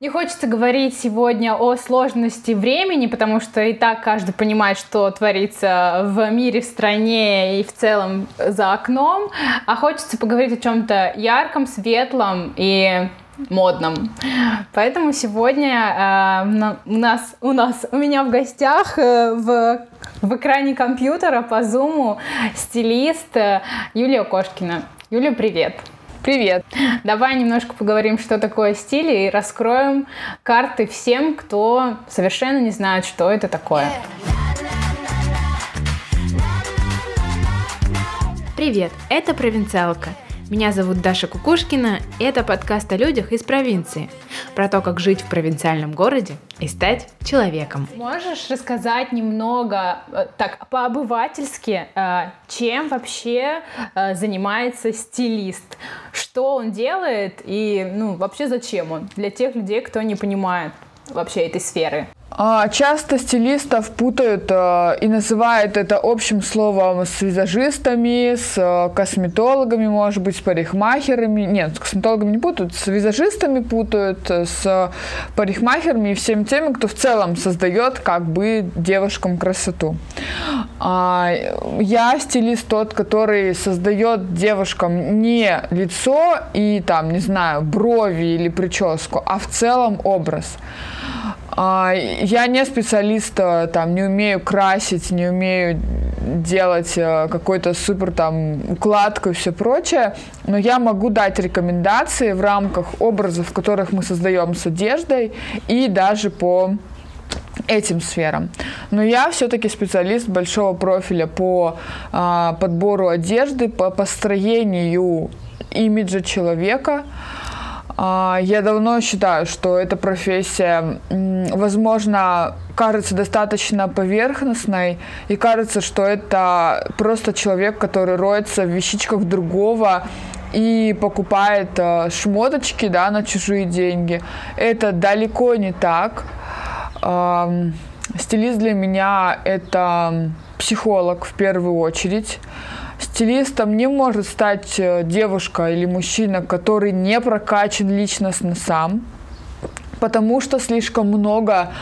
Не хочется говорить сегодня о сложности времени, потому что и так каждый понимает, что творится в мире, в стране и в целом за окном. А хочется поговорить о чем-то ярком, светлом и модном. Поэтому сегодня э, у нас, у нас, у меня в гостях э, в, в экране компьютера по зуму стилист э, Юлия Кошкина. Юлия, привет! Привет! Давай немножко поговорим, что такое стиль, и раскроем карты всем, кто совершенно не знает, что это такое. Привет, это «Провинциалка» Меня зовут Даша Кукушкина, и это подкаст о людях из провинции. Про то, как жить в провинциальном городе и стать человеком. Можешь рассказать немного, э, так, по-обывательски, э, чем вообще э, занимается стилист? Что он делает и, ну, вообще зачем он? Для тех людей, кто не понимает вообще этой сферы. А, часто стилистов путают э, и называют это общим словом с визажистами, с э, косметологами, может быть, с парикмахерами. Нет, с косметологами не путают, с визажистами путают, с парикмахерами и всеми теми, кто в целом создает как бы девушкам красоту. А, я стилист тот, который создает девушкам не лицо и там, не знаю, брови или прическу, а в целом образ. А, я не специалист, э, там, не умею красить, не умею делать э, какой-то супер там укладку и все прочее, но я могу дать рекомендации в рамках образов, которых мы создаем с одеждой и даже по этим сферам. Но я все-таки специалист большого профиля по а, подбору одежды, по построению имиджа человека, я давно считаю, что эта профессия, возможно, кажется достаточно поверхностной, и кажется, что это просто человек, который роется в вещичках другого и покупает э, шмоточки да, на чужие деньги. Это далеко не так. Стилист для меня это психолог в первую очередь. Стилистом не может стать э, девушка или мужчина, который не прокачан личностно сам, потому что слишком много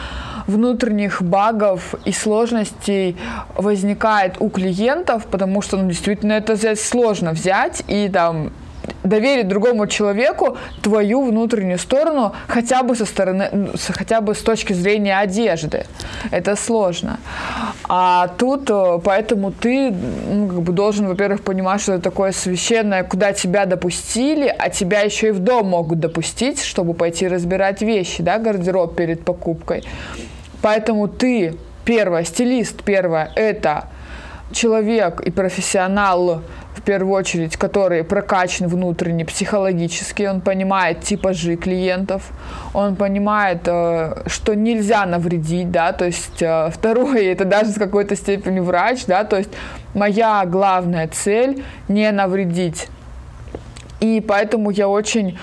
внутренних багов и сложностей возникает у клиентов, потому что ну, действительно это взять сложно взять и там доверить другому человеку твою внутреннюю сторону хотя бы со стороны, хотя бы с точки зрения одежды. Это сложно. А тут э, поэтому ты ну, как бы должен, во-первых, понимать, что это такое священное, куда тебя допустили, а тебя еще и в дом могут допустить, чтобы пойти разбирать вещи, да, гардероб перед покупкой. Поэтому ты, первое, стилист, первое, это человек и профессионал в первую очередь, который прокачан внутренне, психологически, он понимает типажи клиентов, он понимает, э, что нельзя навредить, да, то есть э, второе, это даже с какой-то степени врач, да, то есть моя главная цель не навредить. И поэтому я очень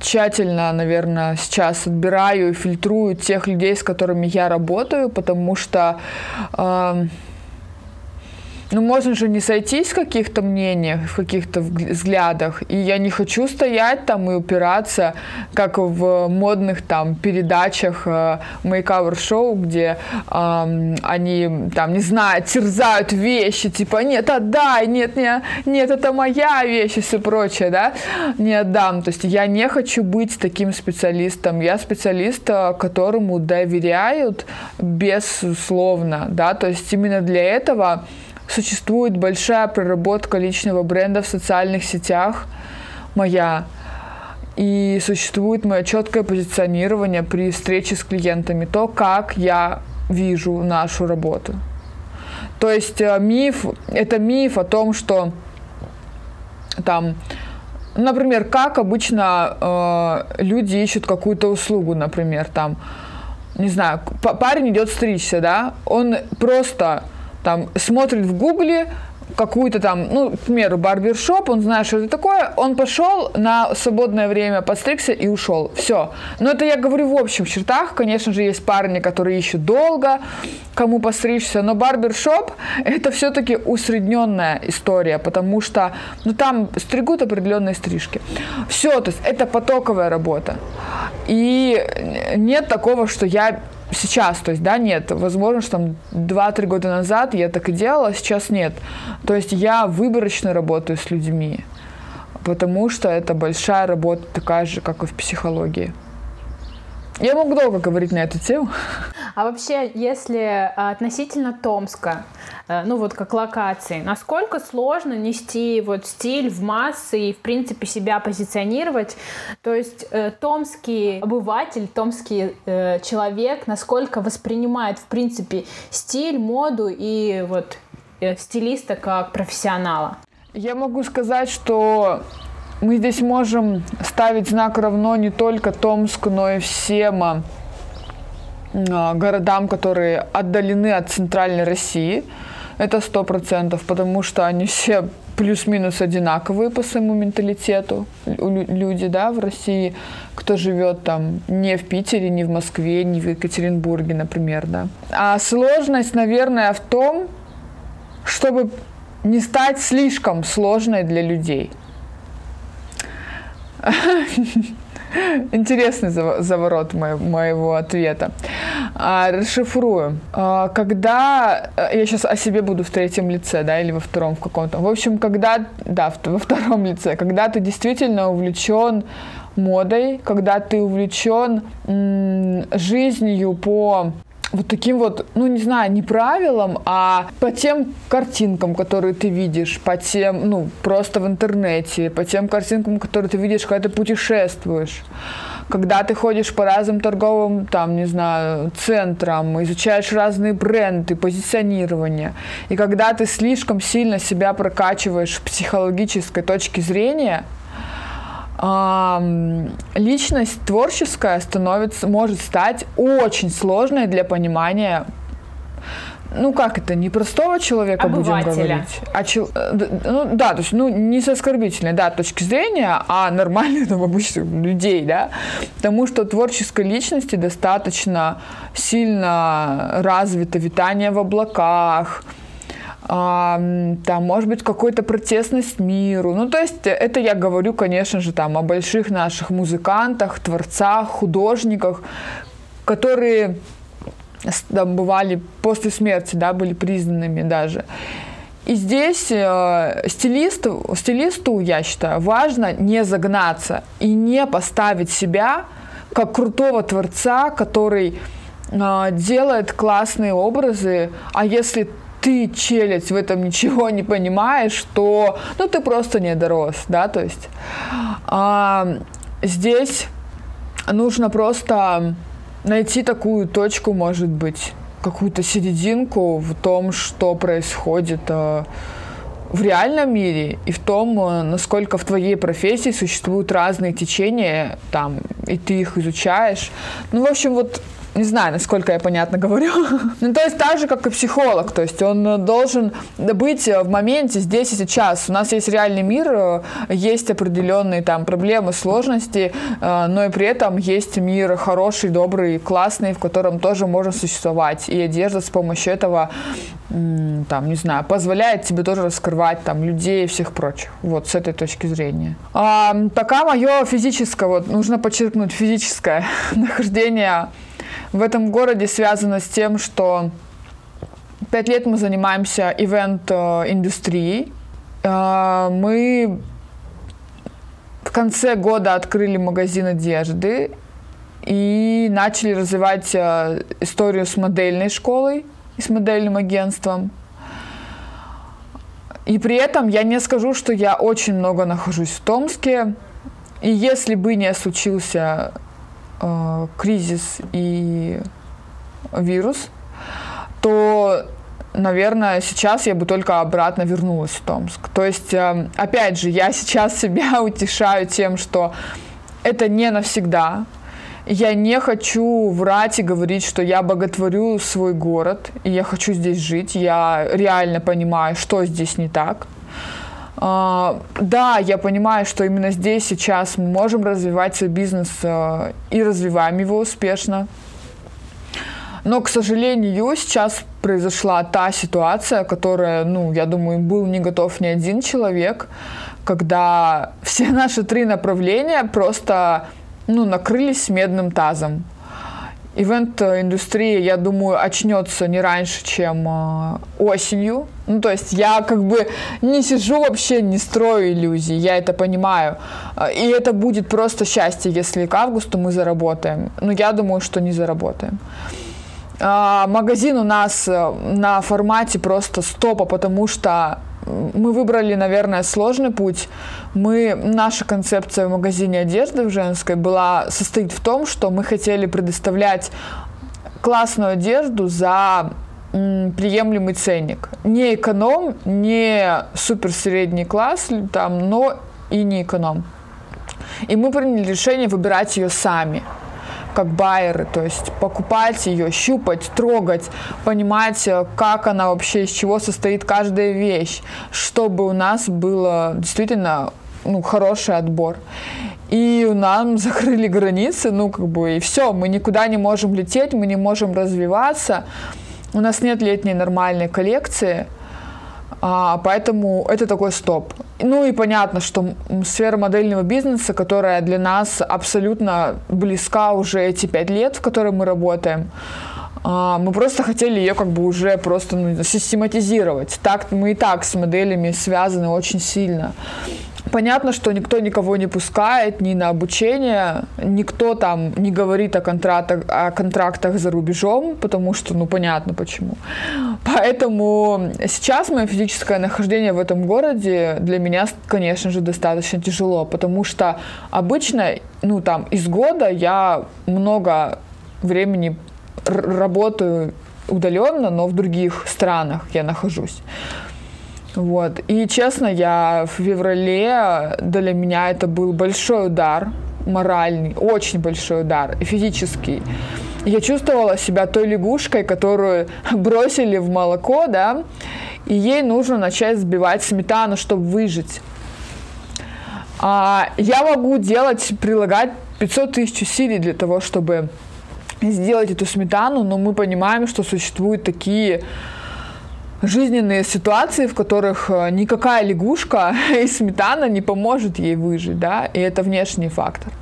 тщательно, наверное, сейчас отбираю и фильтрую тех людей, с которыми я работаю, потому что э, ну, можно же не сойтись в каких-то мнениях, в каких-то взглядах. И я не хочу стоять там и упираться, как в модных там передачах э, мейкавер-шоу, где э, они там, не знаю, терзают вещи, типа, нет, отдай, нет, нет, нет, это моя вещь и все прочее, да, не отдам. То есть я не хочу быть таким специалистом. Я специалист, э, которому доверяют безусловно, да, то есть именно для этого существует большая проработка личного бренда в социальных сетях, моя, и существует мое четкое позиционирование при встрече с клиентами, то, как я вижу нашу работу. То есть э, миф, это миф о том, что там, например, как обычно э, люди ищут какую-то услугу, например, там, не знаю, парень идет стричься, да, он просто там смотрит в гугле какую-то там, ну, к примеру, барбершоп, он знает, что это такое, он пошел на свободное время, подстригся и ушел. Все. Но это я говорю в общих чертах. Конечно же, есть парни, которые ищут долго, кому постричься, но барбершоп это все-таки усредненная история, потому что, ну, там стригут определенные стрижки. Все, то есть это потоковая работа. И нет такого, что я сейчас, то есть, да, нет. Возможно, что там 2-3 года назад я так и делала, а сейчас нет. То есть я выборочно работаю с людьми, потому что это большая работа, такая же, как и в психологии. Я могу долго говорить на эту тему. А вообще, если относительно Томска, э, ну вот как локации, насколько сложно нести вот стиль в массы и, в принципе, себя позиционировать? То есть э, томский обыватель, томский э, человек, насколько воспринимает, в принципе, стиль, моду и вот стилиста как профессионала? Я могу сказать, что мы здесь можем ставить знак равно не только Томску, но и всем а, а, городам, которые отдалены от центральной России. Это сто процентов, потому что они все плюс-минус одинаковые по своему менталитету люди, да, в России, кто живет там не в Питере, не в Москве, не в Екатеринбурге, например, да. А сложность, наверное, в том, чтобы не стать слишком сложной для людей – Интересный заворот моего ответа. А, расшифрую. А, когда э, я сейчас о себе буду в третьем лице, да, или во втором в каком-то. В общем, когда, да, во втором лице, когда ты действительно увлечен модой, когда ты увлечен жизнью по вот таким вот, ну не знаю, не правилам, а по тем картинкам, которые ты видишь, по тем, ну просто в интернете, по тем картинкам, которые ты видишь, когда ты путешествуешь. Когда ты ходишь по разным торговым, там, не знаю, центрам, изучаешь разные бренды, позиционирование, и когда ты слишком сильно себя прокачиваешь с психологической точки зрения, личность творческая становится, может стать очень сложной для понимания ну как это, не простого человека Обывателя. будем говорить, а чел, э, ну да, то есть ну не с оскорбительной да, точки зрения, а нормальных там обычных людей, да, потому что творческой личности достаточно сильно развито витание в облаках, там, может быть, какой-то протестность миру. Ну, то есть это я говорю, конечно же, там о больших наших музыкантах, творцах, художниках, которые там бывали после смерти, да, были признанными даже. И здесь э, стилисту, стилисту, я считаю, важно не загнаться и не поставить себя как крутого творца, который э, делает классные образы, а если ты, челядь, в этом ничего не понимаешь, то ну, ты просто не дорос, да, то есть а, здесь нужно просто найти такую точку, может быть, какую-то серединку в том, что происходит а, в реальном мире и в том, а, насколько в твоей профессии существуют разные течения, там, и ты их изучаешь. Ну, в общем, вот не знаю, насколько я понятно говорю. ну, то есть так же, как и психолог. То есть он должен быть в моменте здесь и сейчас. У нас есть реальный мир, есть определенные там проблемы, сложности, э, но и при этом есть мир хороший, добрый, классный, в котором тоже можно существовать. И одежда с помощью этого там, не знаю, позволяет тебе тоже раскрывать там людей и всех прочих. Вот с этой точки зрения. А, пока мое физическое, вот нужно подчеркнуть физическое нахождение в этом городе связано с тем, что пять лет мы занимаемся ивент-индустрией. Э, мы в конце года открыли магазин одежды и начали развивать э, историю с модельной школой и с модельным агентством. И при этом я не скажу, что я очень много нахожусь в Томске. И если бы не случился э, кризис и вирус, то, наверное, сейчас я бы только обратно вернулась в Томск. То есть, э, опять же, я сейчас себя утешаю тем, что это не навсегда. Я не хочу врать и говорить, что я боготворю свой город, и я хочу здесь жить. Я реально понимаю, что здесь не так. А, да, я понимаю, что именно здесь сейчас мы можем развивать свой бизнес а, и развиваем его успешно. Но, к сожалению, сейчас произошла та ситуация, которая, ну, я думаю, был не готов ни один человек, когда все наши три направления просто ну, накрылись медным тазом. Ивент-индустрия, я думаю, очнется не раньше, чем э, осенью. Ну, то есть я как бы не сижу вообще, не строю иллюзий, я это понимаю. И это будет просто счастье, если к августу мы заработаем. Но я думаю, что не заработаем. А, магазин у нас э, на формате просто стопа, потому что мы выбрали, наверное, сложный путь. Мы, наша концепция в магазине одежды в женской была, состоит в том, что мы хотели предоставлять классную одежду за приемлемый ценник. Не эконом, не супер средний класс, там, но и не эконом. И мы приняли решение выбирать ее сами как байеры, то есть покупать ее, щупать, трогать, понимать, э, как она вообще, из чего состоит каждая вещь, чтобы у нас было действительно ну, хороший отбор. И нам закрыли границы, ну, как бы, и все, мы никуда не можем лететь, мы не можем развиваться, у нас нет летней нормальной коллекции – а, поэтому это такой стоп. Ну и понятно, что сфера модельного бизнеса, которая для нас абсолютно близка уже эти пять лет, в которой мы работаем, а, мы просто хотели ее как бы уже просто ну, систематизировать. Так мы и так с моделями связаны очень сильно. Понятно, что никто никого не пускает ни на обучение, никто там не говорит о контрактах, о контрактах за рубежом, потому что, ну, понятно почему. Поэтому сейчас мое физическое нахождение в этом городе для меня, конечно же, достаточно тяжело, потому что обычно, ну, там, из года я много времени работаю удаленно, но в других странах я нахожусь. Вот. И честно, я в феврале для меня это был большой удар моральный, очень большой удар, физический. Я чувствовала себя той лягушкой, которую бросили в молоко, да, и ей нужно начать сбивать сметану, чтобы выжить. А я могу делать, прилагать 500 тысяч усилий для того, чтобы сделать эту сметану, но мы понимаем, что существуют такие жизненные ситуации, в которых э, никакая лягушка и сметана не поможет ей выжить, да, и это внешний фактор.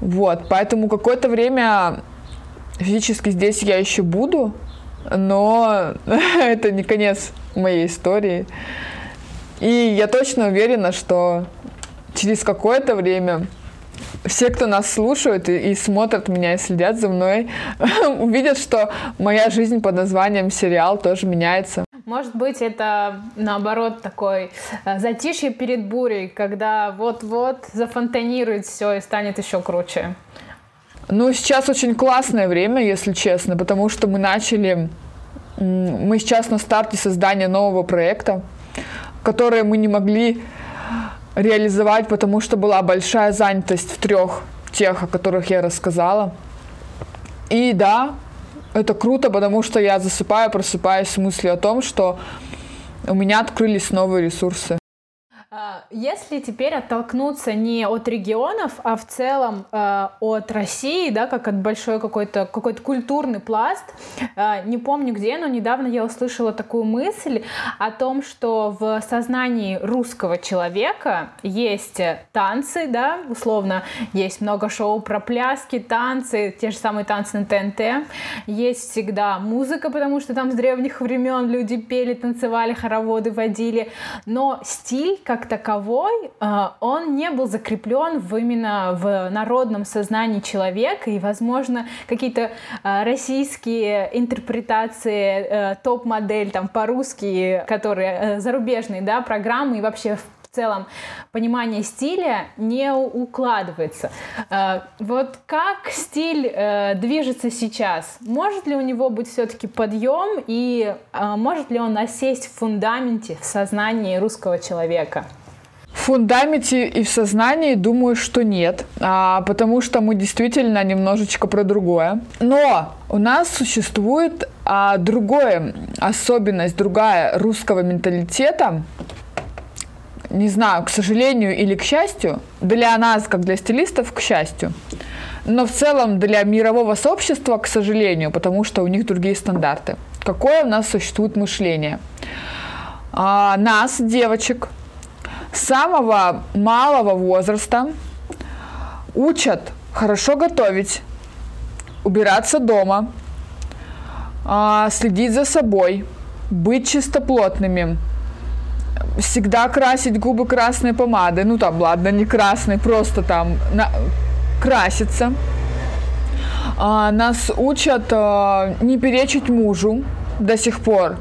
Вот, поэтому какое-то время физически здесь я еще буду, но это не конец моей истории. И я точно уверена, что через какое-то время все, кто нас слушают и, и смотрят меня и следят за мной, увидят, что моя жизнь под названием сериал тоже меняется. Может быть, это наоборот такой э, затишье перед бурей, когда вот-вот зафонтанирует все и станет еще круче. Ну, сейчас очень классное время, если честно, потому что мы начали, мы сейчас на старте создания нового проекта, который мы не могли реализовать, потому что была большая занятость в трех тех, о которых я рассказала. И да, это круто, потому что я засыпаю, просыпаюсь с мыслью о том, что у меня открылись новые ресурсы. А, если теперь оттолкнуться не от регионов, а в целом э, от России, да, как от большой какой-то какой культурный пласт, э, не помню где, но недавно я услышала такую мысль о том, что в сознании русского человека есть танцы, да, условно, есть много шоу про пляски, танцы, те же самые танцы на ТНТ, есть всегда музыка, потому что там с древних времен люди пели, танцевали, хороводы водили, но стиль как как таковой, э, он не был закреплен в именно в народном сознании человека, и, возможно, какие-то э, российские интерпретации э, топ-модель там по-русски, которые зарубежные, да, программы и вообще целом понимание стиля не укладывается. Вот как стиль движется сейчас? Может ли у него быть все-таки подъем и может ли он осесть в фундаменте, в сознании русского человека? В фундаменте и в сознании думаю, что нет, а, потому что мы действительно немножечко про другое. Но у нас существует а, другое, особенность, другая русского менталитета, не знаю, к сожалению или к счастью, для нас, как для стилистов, к счастью. Но в целом для мирового сообщества, к сожалению, потому что у них другие стандарты. Какое у нас существует мышление? А, нас, девочек, с самого малого возраста учат хорошо готовить, убираться дома, а, следить за собой, быть чистоплотными, всегда красить губы красной помадой, ну там, ладно, не красной, просто там на, краситься. А, нас учат а, не перечить мужу до сих пор.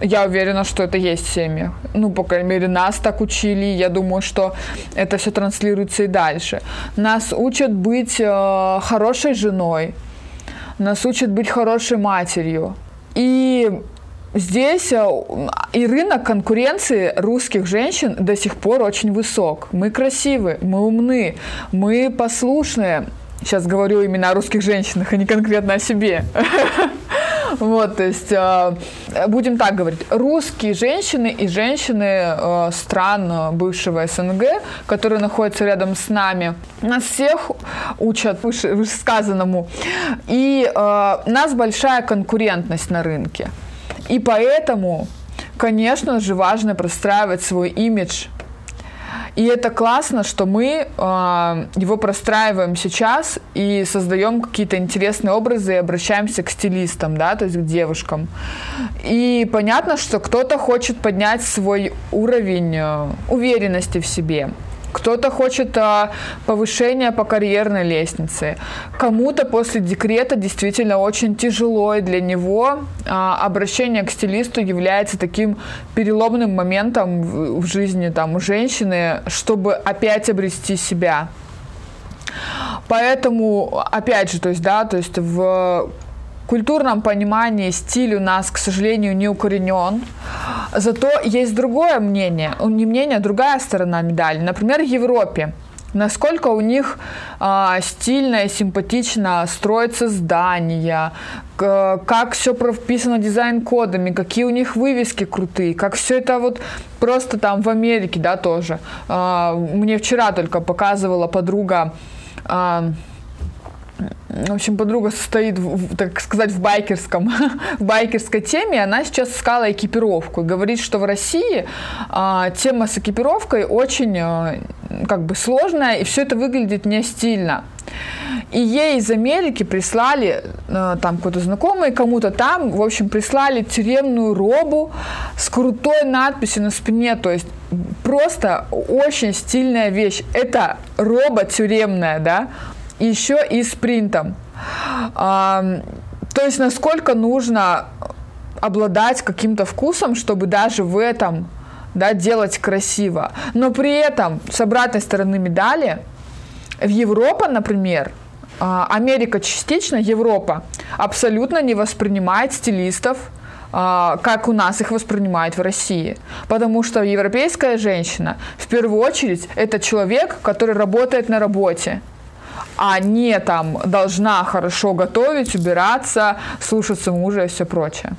Я уверена, что это есть в семьях. Ну, по крайней мере, нас так учили. Я думаю, что это все транслируется и дальше. Нас учат быть э, хорошей женой. Нас учат быть хорошей матерью. И здесь э, и рынок конкуренции русских женщин до сих пор очень высок. Мы красивы, мы умны, мы послушные. Сейчас говорю именно о русских женщинах, а не конкретно о себе. Вот, то есть, э, будем так говорить, русские женщины и женщины э, стран бывшего СНГ, которые находятся рядом с нами, нас всех учат вышесказанному. И э, нас большая конкурентность на рынке. И поэтому, конечно же, важно простраивать свой имидж и это классно, что мы э, его простраиваем сейчас и создаем какие-то интересные образы и обращаемся к стилистам, да, то есть к девушкам. И понятно, что кто-то хочет поднять свой уровень э, уверенности в себе. Кто-то хочет а, повышения по карьерной лестнице. Кому-то после декрета действительно очень тяжело, и для него а, обращение к стилисту является таким переломным моментом в, в жизни там, у женщины, чтобы опять обрести себя. Поэтому, опять же, то есть, да, то есть в культурном понимании стиль у нас, к сожалению, не укоренен. Зато есть другое мнение, не мнение, а другая сторона медали. Например, в Европе насколько у них а, стильно и симпатично строятся здания, к, как все прописано дизайн-кодами, какие у них вывески крутые, как все это вот просто там в Америке, да, тоже. А, мне вчера только показывала подруга а, в общем, подруга состоит, в, так сказать, в байкерском, в байкерской теме. Она сейчас искала экипировку. Говорит, что в России а, тема с экипировкой очень а, как бы сложная, и все это выглядит не стильно. И ей из Америки прислали, а, там какой-то знакомый, кому-то там, в общем, прислали тюремную робу с крутой надписью на спине, то есть просто очень стильная вещь. Это роба тюремная, да, еще и с принтом. А, то есть насколько нужно обладать каким-то вкусом, чтобы даже в этом да, делать красиво. Но при этом, с обратной стороны медали, в Европа, например, а, Америка частично, Европа абсолютно не воспринимает стилистов, а, как у нас их воспринимают в России. Потому что европейская женщина, в первую очередь, это человек, который работает на работе а не там должна хорошо готовить, убираться, слушаться мужа и все прочее.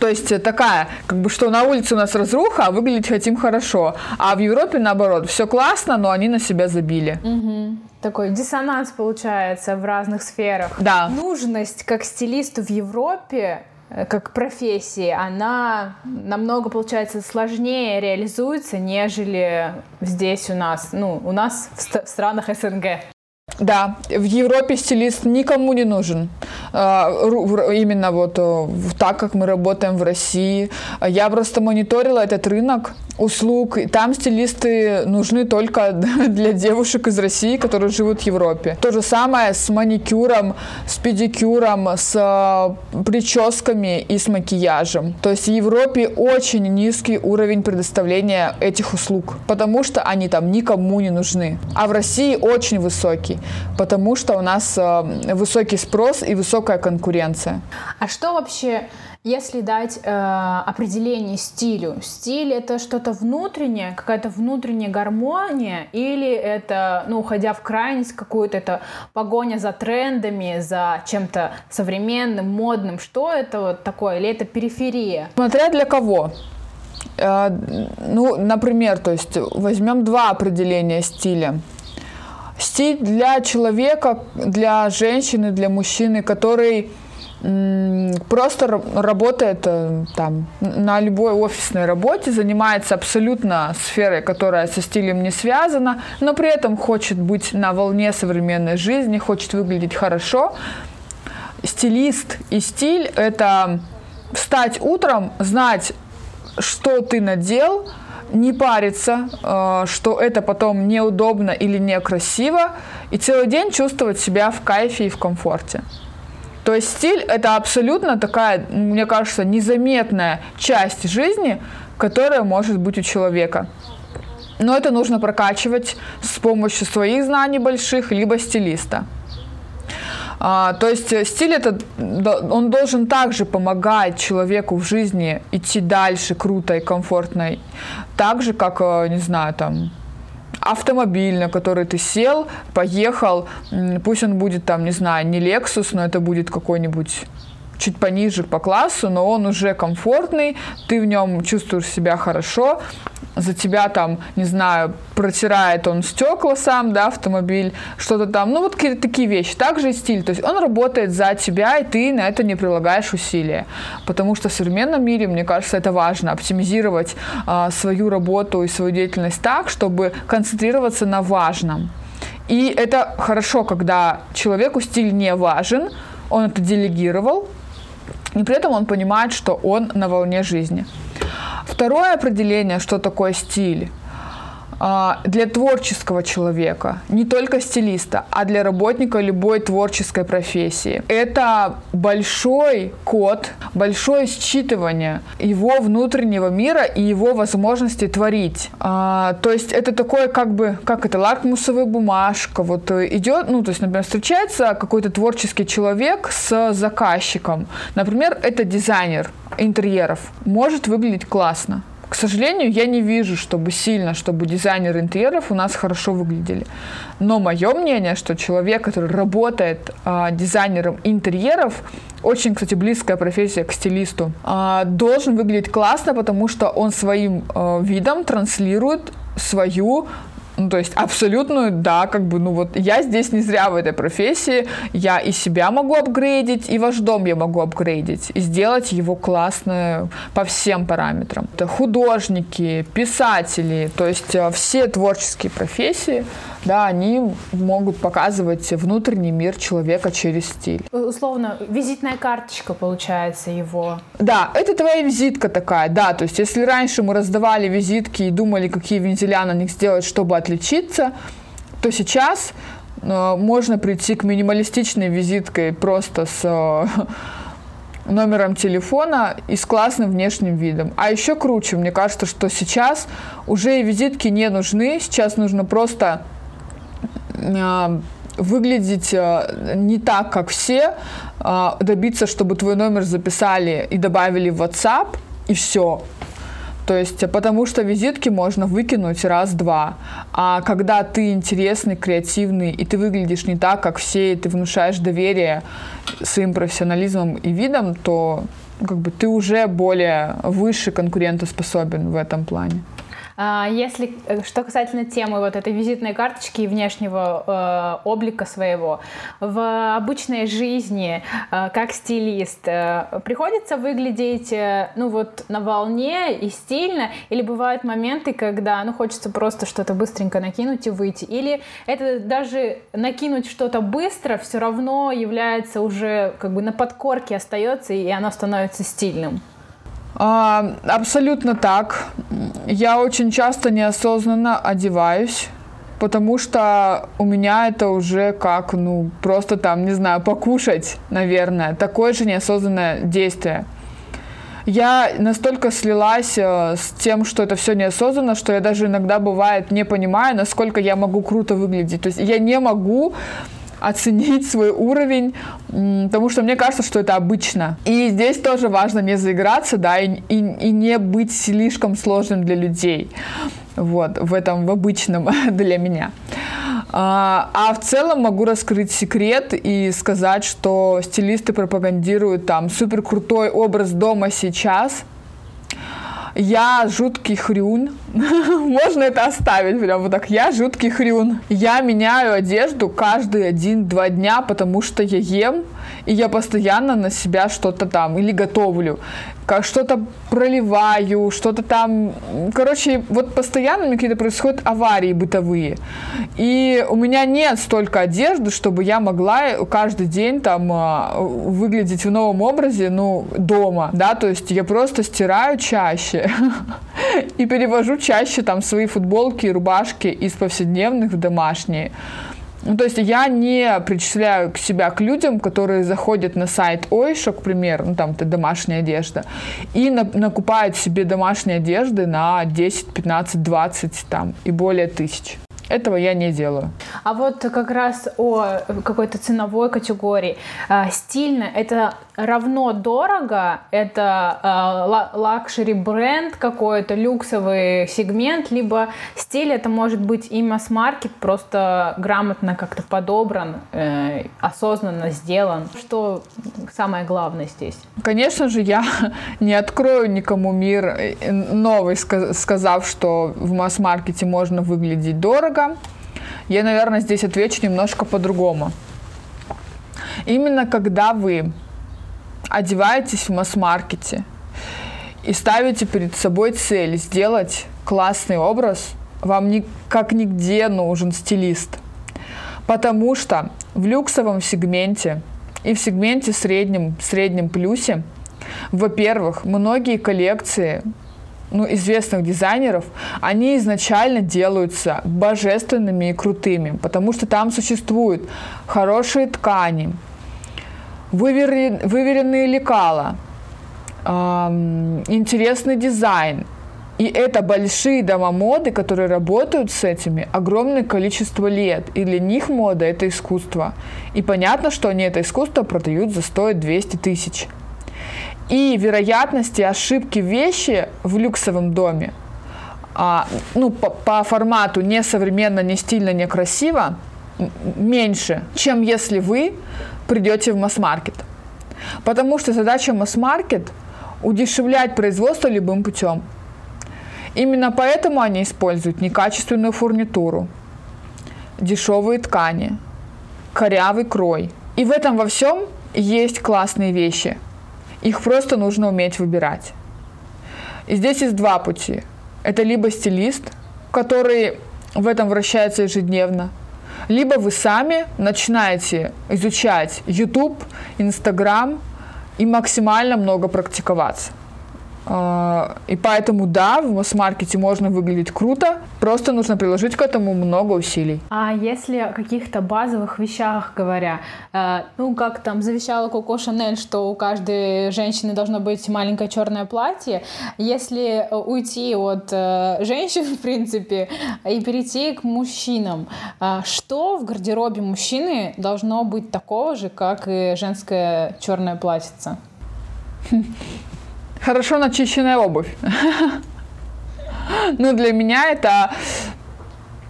То есть такая, как бы, что на улице у нас разруха, а выглядеть хотим хорошо. А в Европе, наоборот, все классно, но они на себя забили. Угу. Такой диссонанс получается в разных сферах. Да. Нужность как стилисту в Европе э, как профессии, она намного, получается, сложнее реализуется, нежели здесь у нас, ну, у нас в странах СНГ. Да, в Европе стилист никому не нужен. А, именно вот э, так, как мы работаем в России. Я просто мониторила этот рынок услуг. Там стилисты нужны только для девушек из России, которые живут в Европе. То же самое с маникюром, с педикюром, с э, прическами и с макияжем. То есть в Европе очень низкий уровень предоставления этих услуг, потому что они там никому не нужны. А в России очень высокий потому что у нас э, высокий спрос и высокая конкуренция. А что вообще, если дать э, определение стилю? Стиль это что-то внутреннее, какая-то внутренняя гармония, или это, ну, уходя в крайность, какую-то это погоня за трендами, за чем-то современным, модным? Что это вот такое? Или это периферия? Смотря для кого. Э, ну, например, то есть возьмем два определения стиля. Стиль для человека, для женщины, для мужчины, который просто работает э, там на любой офисной работе, занимается абсолютно сферой, которая со стилем не связана, но при этом хочет быть на волне современной жизни, хочет выглядеть хорошо. Стилист и стиль – это встать утром, знать, что ты надел, не париться, э, что это потом неудобно или некрасиво, и целый день чувствовать себя в кайфе и в комфорте. То есть стиль это абсолютно такая, мне кажется, незаметная часть жизни, которая может быть у человека. Но это нужно прокачивать с помощью своих знаний больших, либо стилиста. А, то есть стиль это, он должен также помогать человеку в жизни идти дальше круто и комфортно, так же, как, э, не знаю, там, автомобиль, на который ты сел, поехал, пусть он будет там, не знаю, не Lexus, но это будет какой-нибудь чуть пониже по классу, но он уже комфортный, ты в нем чувствуешь себя хорошо, за тебя там, не знаю, протирает он стекла сам, да, автомобиль, что-то там, ну вот какие-то такие вещи. Также и стиль, то есть он работает за тебя, и ты на это не прилагаешь усилия, потому что в современном мире, мне кажется, это важно, оптимизировать а, свою работу и свою деятельность так, чтобы концентрироваться на важном. И это хорошо, когда человеку стиль не важен, он это делегировал, и при этом он понимает, что он на волне жизни. Второе определение, что такое стиль для творческого человека, не только стилиста, а для работника любой творческой профессии. Это большой код, большое считывание его внутреннего мира и его возможности творить. А, то есть это такое как бы, как это, лакмусовая бумажка. Вот идет, ну, то есть, например, встречается какой-то творческий человек с заказчиком. Например, это дизайнер интерьеров. Может выглядеть классно к сожалению, я не вижу, чтобы сильно, чтобы дизайнеры интерьеров у нас хорошо выглядели. Но мое мнение, что человек, который работает а, дизайнером интерьеров, очень, кстати, близкая профессия к стилисту, а, должен выглядеть классно, потому что он своим а, видом транслирует свою ну, то есть абсолютную, да, как бы, ну вот я здесь не зря в этой профессии, я и себя могу апгрейдить, и ваш дом я могу апгрейдить, и сделать его классно по всем параметрам. Это художники, писатели, то есть э, все творческие профессии, да, они могут показывать внутренний мир человека через стиль. Условно, визитная карточка получается его. Да, это твоя визитка такая, да, то есть если раньше мы раздавали визитки и думали, какие вензеля на них сделать, чтобы отличиться, то сейчас э, можно прийти к минималистичной визиткой просто с э, номером телефона и с классным внешним видом. А еще круче, мне кажется, что сейчас уже и визитки не нужны, сейчас нужно просто э, выглядеть э, не так, как все, э, добиться, чтобы твой номер записали и добавили в WhatsApp, и все. То есть, потому что визитки можно выкинуть раз-два. А когда ты интересный, креативный, и ты выглядишь не так, как все, и ты внушаешь доверие своим профессионализмом и видом, то как бы ты уже более выше конкурентоспособен в этом плане. А, если, э, что касательно темы вот этой визитной карточки и внешнего э, облика своего, в обычной жизни, э, как стилист, э, приходится выглядеть, э, ну вот, на волне и стильно, или бывают моменты, когда, ну, хочется просто что-то быстренько накинуть и выйти, или это даже накинуть что-то быстро все равно является уже как бы на подкорке остается, и оно становится стильным? А, абсолютно так. Я очень часто неосознанно одеваюсь, потому что у меня это уже как, ну, просто там, не знаю, покушать, наверное. Такое же неосознанное действие. Я настолько слилась э, с тем, что это все неосознанно, что я даже иногда бывает не понимаю, насколько я могу круто выглядеть. То есть я не могу оценить свой уровень, потому что мне кажется, что это обычно. И здесь тоже важно не заиграться, да, и, и, и не быть слишком сложным для людей. Вот, в этом, в обычном для меня. А, а в целом могу раскрыть секрет и сказать, что стилисты пропагандируют там супер крутой образ дома сейчас, я жуткий хрюн, Можно это оставить прям вот так. Я жуткий хрюн. Я меняю одежду каждые один-два дня, потому что я ем, и я постоянно на себя что-то там или готовлю. Как что-то проливаю, что-то там... Короче, вот постоянно какие-то происходят аварии бытовые. И у меня нет столько одежды, чтобы я могла каждый день там а, выглядеть в новом образе, ну, дома, да, то есть я просто стираю чаще и перевожу чаще там свои футболки и рубашки из повседневных в домашние. Ну, то есть я не причисляю к себя к людям, которые заходят на сайт Oysho, к примеру, ну там это домашняя одежда, и на, накупают себе домашние одежды на 10, 15, 20 там и более тысяч. Этого я не делаю. А вот как раз о какой-то ценовой категории. А, стильно это равно дорого, это luxury бренд какой-то, люксовый сегмент, либо стиль это может быть и масс-маркет, просто грамотно как-то подобран, э, осознанно сделан. Что самое главное здесь? Конечно же, я не открою никому мир э, новый, сказав, что в масс-маркете можно выглядеть дорого, я, наверное, здесь отвечу немножко по-другому. Именно когда вы одеваетесь в масс-маркете и ставите перед собой цель сделать классный образ, вам ни, как нигде нужен стилист. Потому что в люксовом сегменте и в сегменте среднем, среднем плюсе, во-первых, многие коллекции ну, известных дизайнеров, они изначально делаются божественными и крутыми, потому что там существуют хорошие ткани, выверен, выверенные лекала, интересный дизайн. И это большие дома моды, которые работают с этими огромное количество лет. И для них мода – это искусство. И понятно, что они это искусство продают за 100-200 тысяч и вероятности ошибки вещи в люксовом доме, а, ну, по, по формату не современно, не стильно, не красиво, меньше, чем если вы придете в масс-маркет. Потому что задача масс-маркет – удешевлять производство любым путем. Именно поэтому они используют некачественную фурнитуру, дешевые ткани, корявый крой. И в этом во всем есть классные вещи – их просто нужно уметь выбирать. И здесь есть два пути. Это либо стилист, который в этом вращается ежедневно, либо вы сами начинаете изучать YouTube, Instagram и максимально много практиковаться. А, и поэтому, да, в масс-маркете можно выглядеть круто, просто нужно приложить к этому много усилий. А если о каких-то базовых вещах говоря, э, ну, как там завещала Коко Шанель, что у каждой женщины должно быть маленькое черное платье, если уйти от э, женщин, в принципе, и перейти к мужчинам, э, что в гардеробе мужчины должно быть такого же, как и женское черное платьице? хорошо начищенная обувь. Ну, для меня это...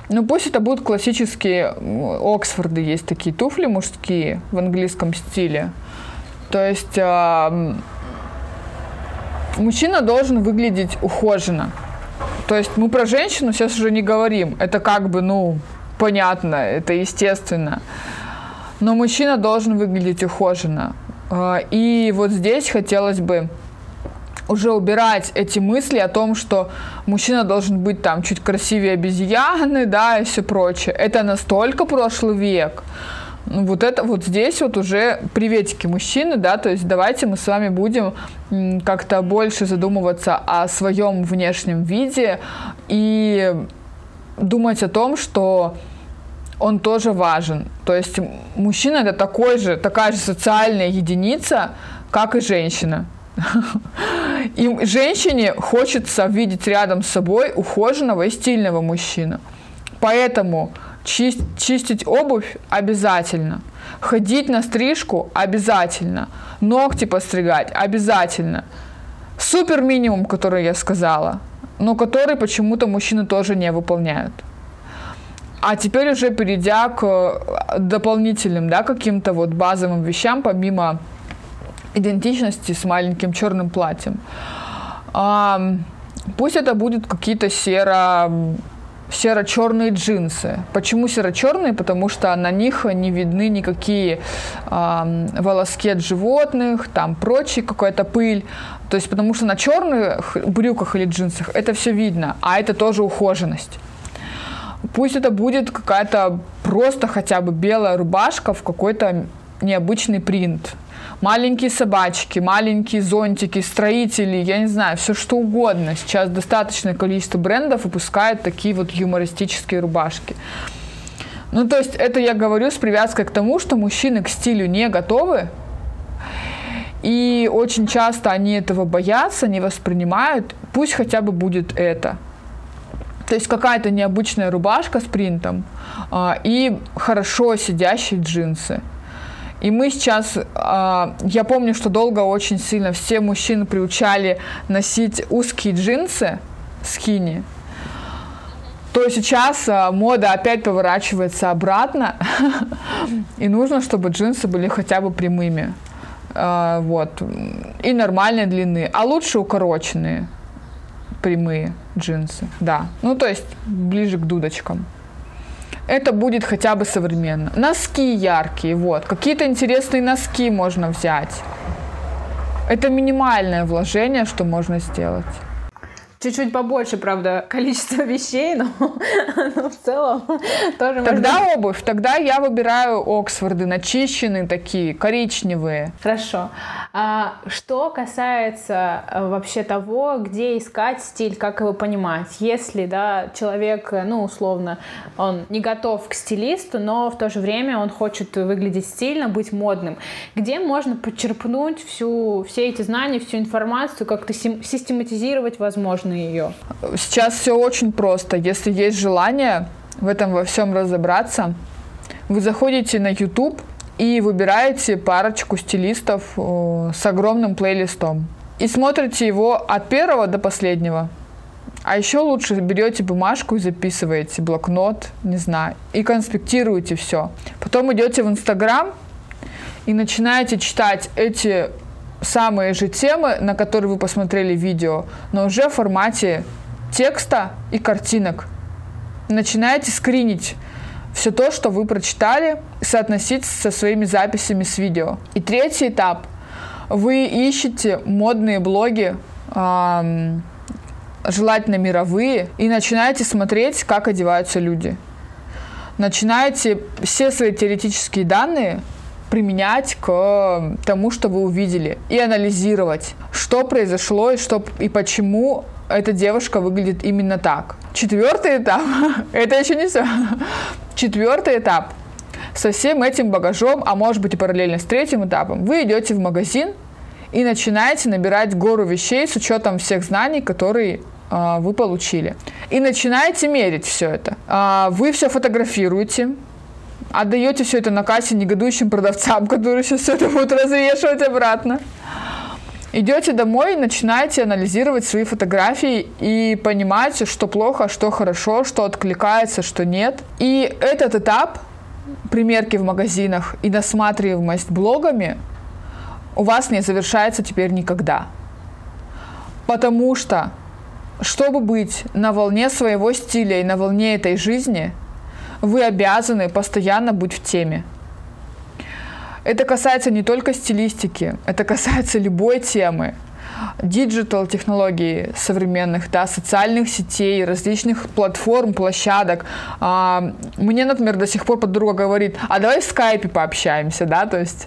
Ну, пусть это будут классические Оксфорды, есть такие туфли мужские в английском стиле. То есть э, мужчина должен выглядеть ухоженно. То есть мы про женщину сейчас уже не говорим. Это как бы, ну, понятно, это естественно. Но мужчина должен выглядеть ухоженно. А, и вот здесь хотелось бы уже убирать эти мысли о том, что мужчина должен быть там чуть красивее обезьяны, да, и все прочее. Это настолько прошлый век. Ну, вот это вот здесь вот уже приветики мужчины, да, то есть давайте мы с вами будем как-то больше задумываться о своем внешнем виде и думать о том, что он тоже важен. То есть мужчина это такой же, такая же социальная единица, как и женщина. И женщине хочется видеть рядом с собой ухоженного и стильного мужчину. Поэтому чист, чистить обувь обязательно. Ходить на стрижку обязательно. Ногти постригать обязательно. Супер минимум, который я сказала, но который почему-то мужчины тоже не выполняют. А теперь уже перейдя к э, дополнительным, да, каким-то вот базовым вещам, помимо идентичности с маленьким черным платьем. А, Пусть это будут какие-то серо серо-черные джинсы. Почему серо-черные? Потому что на них не видны никакие э, волоски от животных, там прочие какая-то пыль. То есть потому что на черных брюках или джинсах это все видно, а это тоже ухоженность. Пусть это будет какая-то просто хотя бы белая рубашка в какой-то необычный принт маленькие собачки, маленькие зонтики, строители, я не знаю, все что угодно. Сейчас достаточное количество брендов выпускает такие вот юмористические рубашки. Ну, то есть это я говорю с привязкой к тому, что мужчины к стилю не готовы, и очень часто они этого боятся, не воспринимают. Пусть хотя бы будет это. То есть какая-то необычная рубашка с принтом а, и хорошо сидящие джинсы. И мы сейчас, а, я помню, что долго очень сильно все мужчины приучали носить узкие джинсы, скини. То сейчас а, мода опять поворачивается обратно, и нужно, чтобы джинсы были хотя бы прямыми. А, вот. И нормальной длины, а лучше укороченные прямые джинсы, да. Ну, то есть ближе к дудочкам это будет хотя бы современно. Носки яркие, вот. Какие-то интересные носки можно взять. Это минимальное вложение, что можно сделать. Чуть-чуть побольше, правда, количество вещей, но, но в целом тоже Тогда можно... обувь, тогда я выбираю Оксфорды, начищенные такие, коричневые. Хорошо. А, что касается э, вообще того, где искать стиль, как его понимать? Если, да, человек, э, ну, условно, он не готов к стилисту, но в то же время он хочет выглядеть стильно, быть модным, где можно подчерпнуть всю, все эти знания, всю информацию, как-то систематизировать возможно на ее? Сейчас все очень просто. Если есть желание в этом во всем разобраться, вы заходите на YouTube и выбираете парочку стилистов э, с огромным плейлистом. И смотрите его от первого до последнего. А еще лучше берете бумажку и записываете, блокнот, не знаю, и конспектируете все. Потом идете в Инстаграм и начинаете читать эти самые же темы, на которые вы посмотрели видео, но уже в формате текста и картинок. Начинаете скринить все то, что вы прочитали, соотносить со своими записями с видео. И третий этап. Вы ищете модные блоги, эм, желательно мировые, и начинаете смотреть, как одеваются люди. Начинаете все свои теоретические данные применять к тому, что вы увидели, и анализировать, что произошло и, что, и почему эта девушка выглядит именно так. Четвертый этап, это еще не все. Четвертый этап. Со всем этим багажом, а может быть и параллельно с третьим этапом, вы идете в магазин и начинаете набирать гору вещей с учетом всех знаний, которые э, вы получили. И начинаете мерить все это. Э, вы все фотографируете, отдаете все это на кассе негодующим продавцам, которые сейчас все это будут развешивать обратно. Идете домой, начинаете анализировать свои фотографии и понимаете, что плохо, что хорошо, что откликается, что нет. И этот этап примерки в магазинах и насматриваемость блогами у вас не завершается теперь никогда. Потому что, чтобы быть на волне своего стиля и на волне этой жизни – вы обязаны постоянно быть в теме. Это касается не только стилистики, это касается любой темы. Digital технологий современных, да, социальных сетей, различных платформ, площадок. А, мне, например, до сих пор подруга говорит, а давай в скайпе пообщаемся, да, то есть.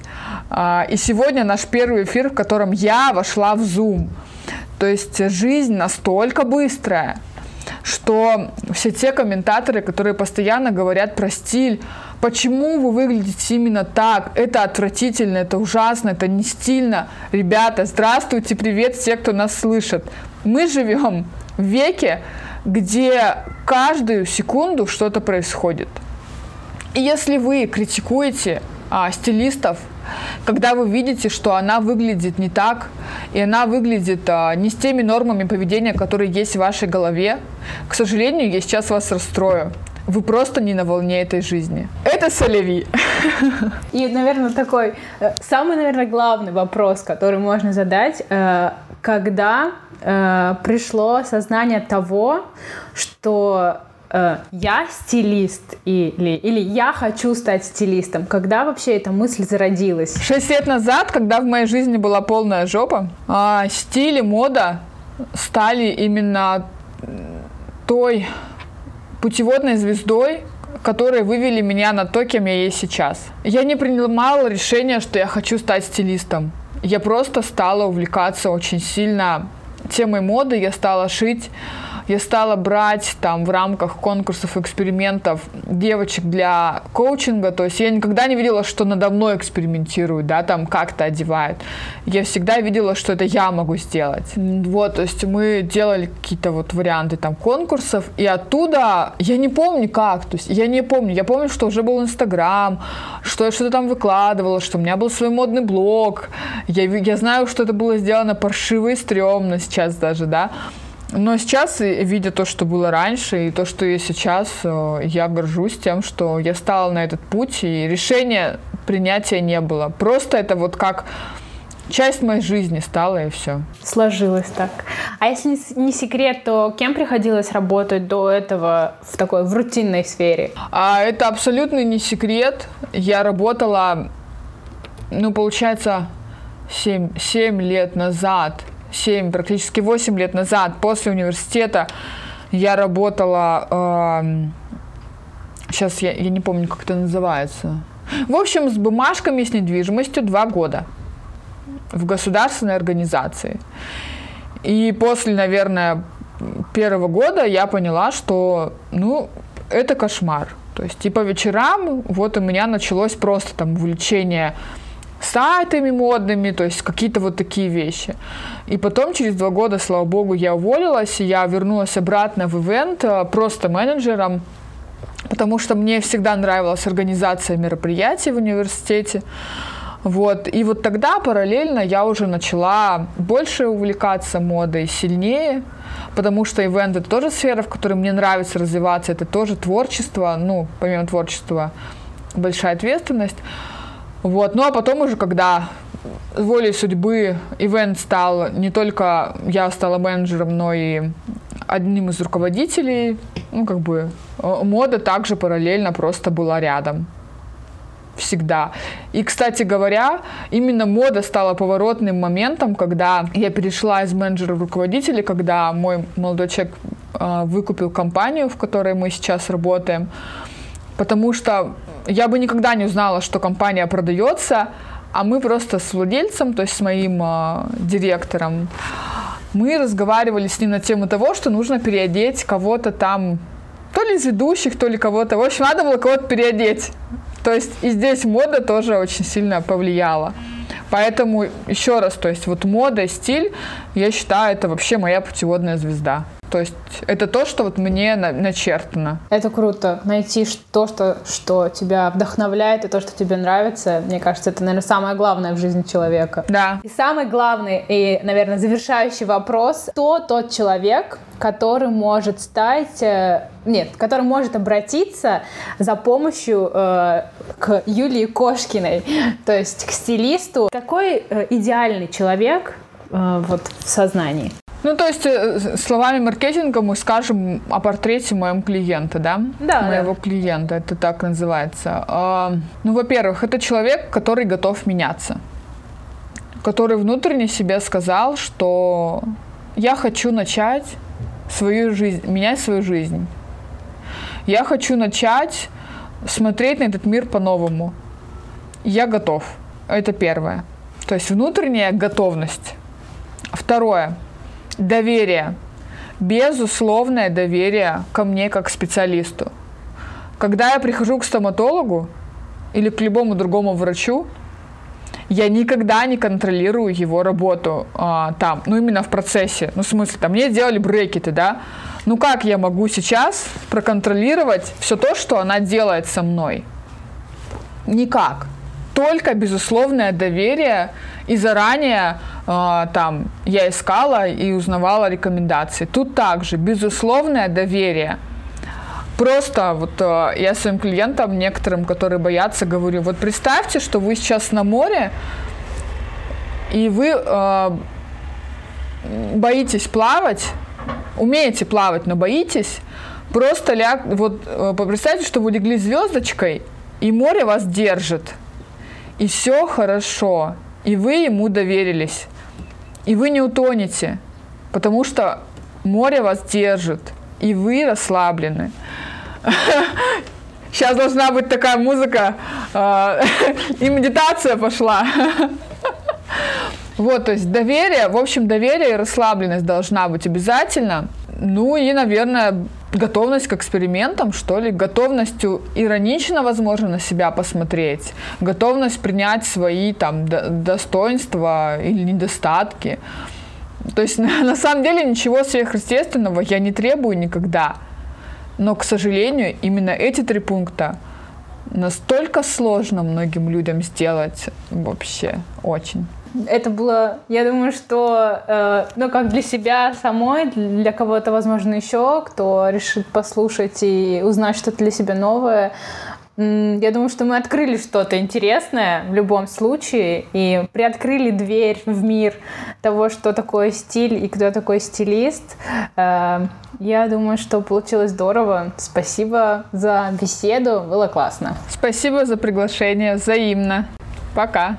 А, и сегодня наш первый эфир, в котором я вошла в Zoom. То есть жизнь настолько быстрая, что все те комментаторы, которые постоянно говорят про стиль, почему вы выглядите именно так, это отвратительно, это ужасно, это не стильно. Ребята, здравствуйте, привет все, кто нас слышит. Мы живем в веке, где каждую секунду что-то происходит. И если вы критикуете а, стилистов, когда вы видите, что она выглядит не так, и она выглядит а, не с теми нормами поведения, которые есть в вашей голове, к сожалению, я сейчас вас расстрою. Вы просто не на волне этой жизни. Это солеви. И, наверное, такой э, самый, наверное, главный вопрос, который можно задать, э, когда э, пришло сознание того, что э, я стилист или, или я хочу стать стилистом? Когда вообще эта мысль зародилась? Шесть лет назад, когда в моей жизни была полная жопа, э, стиль и мода стали именно той путеводной звездой, которые вывели меня на то, кем я есть сейчас. Я не принимала решение, что я хочу стать стилистом. Я просто стала увлекаться очень сильно темой моды, я стала шить я стала брать там в рамках конкурсов, экспериментов девочек для коучинга. То есть я никогда не видела, что надо мной экспериментируют, да, там как-то одевают. Я всегда видела, что это я могу сделать. Вот, то есть мы делали какие-то вот варианты там конкурсов, и оттуда я не помню как, то есть я не помню. Я помню, что уже был Инстаграм, что я что-то там выкладывала, что у меня был свой модный блог. Я, я знаю, что это было сделано паршиво и стрёмно сейчас даже, да. Но сейчас, видя то, что было раньше, и то, что я сейчас, э, я горжусь тем, что я стала на этот путь, и решения принятия не было. Просто это вот как часть моей жизни стала, и все. Сложилось так. А если не секрет, то кем приходилось работать до этого в такой в рутинной сфере? А это абсолютно не секрет. Я работала, ну, получается, 7, 7 лет назад – 7, практически 8 лет назад, после университета, я работала, э, сейчас я, я не помню, как это называется. В общем, с бумажками, с недвижимостью два года в государственной организации. И после, наверное, первого года я поняла, что, ну, это кошмар. То есть, типа вечерам вот у меня началось просто там увлечение сайтами модными, то есть какие-то вот такие вещи. И потом через два года, слава богу, я уволилась, и я вернулась обратно в ивент э, просто менеджером, потому что мне всегда нравилась организация мероприятий в университете. Вот. И вот тогда параллельно я уже начала больше увлекаться модой, сильнее, потому что ивент это тоже сфера, в которой мне нравится развиваться, это тоже творчество, ну, помимо творчества, большая ответственность. Вот. Ну а потом уже, когда волей судьбы ивент стал не только я стала менеджером, но и одним из руководителей, ну как бы э, мода также параллельно просто была рядом всегда. И, кстати говоря, именно мода стала поворотным моментом, когда я перешла из менеджера в руководителя, когда мой молодой человек э, выкупил компанию, в которой мы сейчас работаем, потому что я бы никогда не узнала, что компания продается, а мы просто с владельцем, то есть с моим э, директором, мы разговаривали с ним на тему того, что нужно переодеть кого-то там, то ли из ведущих, то ли кого-то. В общем, надо было кого-то переодеть. То есть и здесь мода тоже очень сильно повлияла. Поэтому еще раз, то есть вот мода, стиль, я считаю, это вообще моя путеводная звезда. То есть это то, что вот мне на, начертано. Это круто. Найти то, что, что тебя вдохновляет, и то, что тебе нравится. Мне кажется, это, наверное, самое главное в жизни человека. Да. И самый главный и, наверное, завершающий вопрос. Кто тот человек, который может стать... Э, нет, который может обратиться за помощью э, к Юлии Кошкиной, то есть к стилисту. Какой э, идеальный человек э, вот в сознании? Ну, то есть, э, словами маркетинга мы скажем о портрете моего клиента, да? Да. Моего да. клиента, это так называется. А, ну, во-первых, это человек, который готов меняться. Который внутренне себе сказал, что я хочу начать свою жизнь, менять свою жизнь. Я хочу начать смотреть на этот мир по-новому. Я готов. Это первое. То есть внутренняя готовность. Второе Доверие. Безусловное доверие ко мне как специалисту. Когда я прихожу к стоматологу или к любому другому врачу, я никогда не контролирую его работу а, там, ну именно в процессе. Ну, в смысле, там мне сделали брекеты, да? Ну как я могу сейчас проконтролировать все то, что она делает со мной? Никак. Только безусловное доверие и заранее э, там я искала и узнавала рекомендации. Тут также безусловное доверие. Просто вот э, я своим клиентам, некоторым, которые боятся, говорю, вот представьте, что вы сейчас на море, и вы э, боитесь плавать, умеете плавать, но боитесь, просто ляг, вот э, представьте, что вы легли звездочкой, и море вас держит, и все хорошо, и вы ему доверились, и вы не утонете, потому что море вас держит, и вы расслаблены. Сейчас должна быть такая музыка, э, и медитация пошла. Вот, то есть доверие, в общем, доверие и расслабленность должна быть обязательно. Ну и, наверное, готовность к экспериментам, что ли, готовностью иронично, возможно, на себя посмотреть, готовность принять свои там достоинства или недостатки. То есть на, на самом деле ничего сверхъестественного я не требую никогда. Но, к сожалению, именно эти три пункта настолько сложно многим людям сделать вообще очень это было, я думаю, что, э, ну, как для себя самой, для кого-то, возможно, еще, кто решит послушать и узнать что-то для себя новое, я думаю, что мы открыли что-то интересное в любом случае и приоткрыли дверь в мир того, что такое стиль и кто такой стилист. Э, я думаю, что получилось здорово. Спасибо за беседу, было классно. Спасибо за приглашение, взаимно. Пока.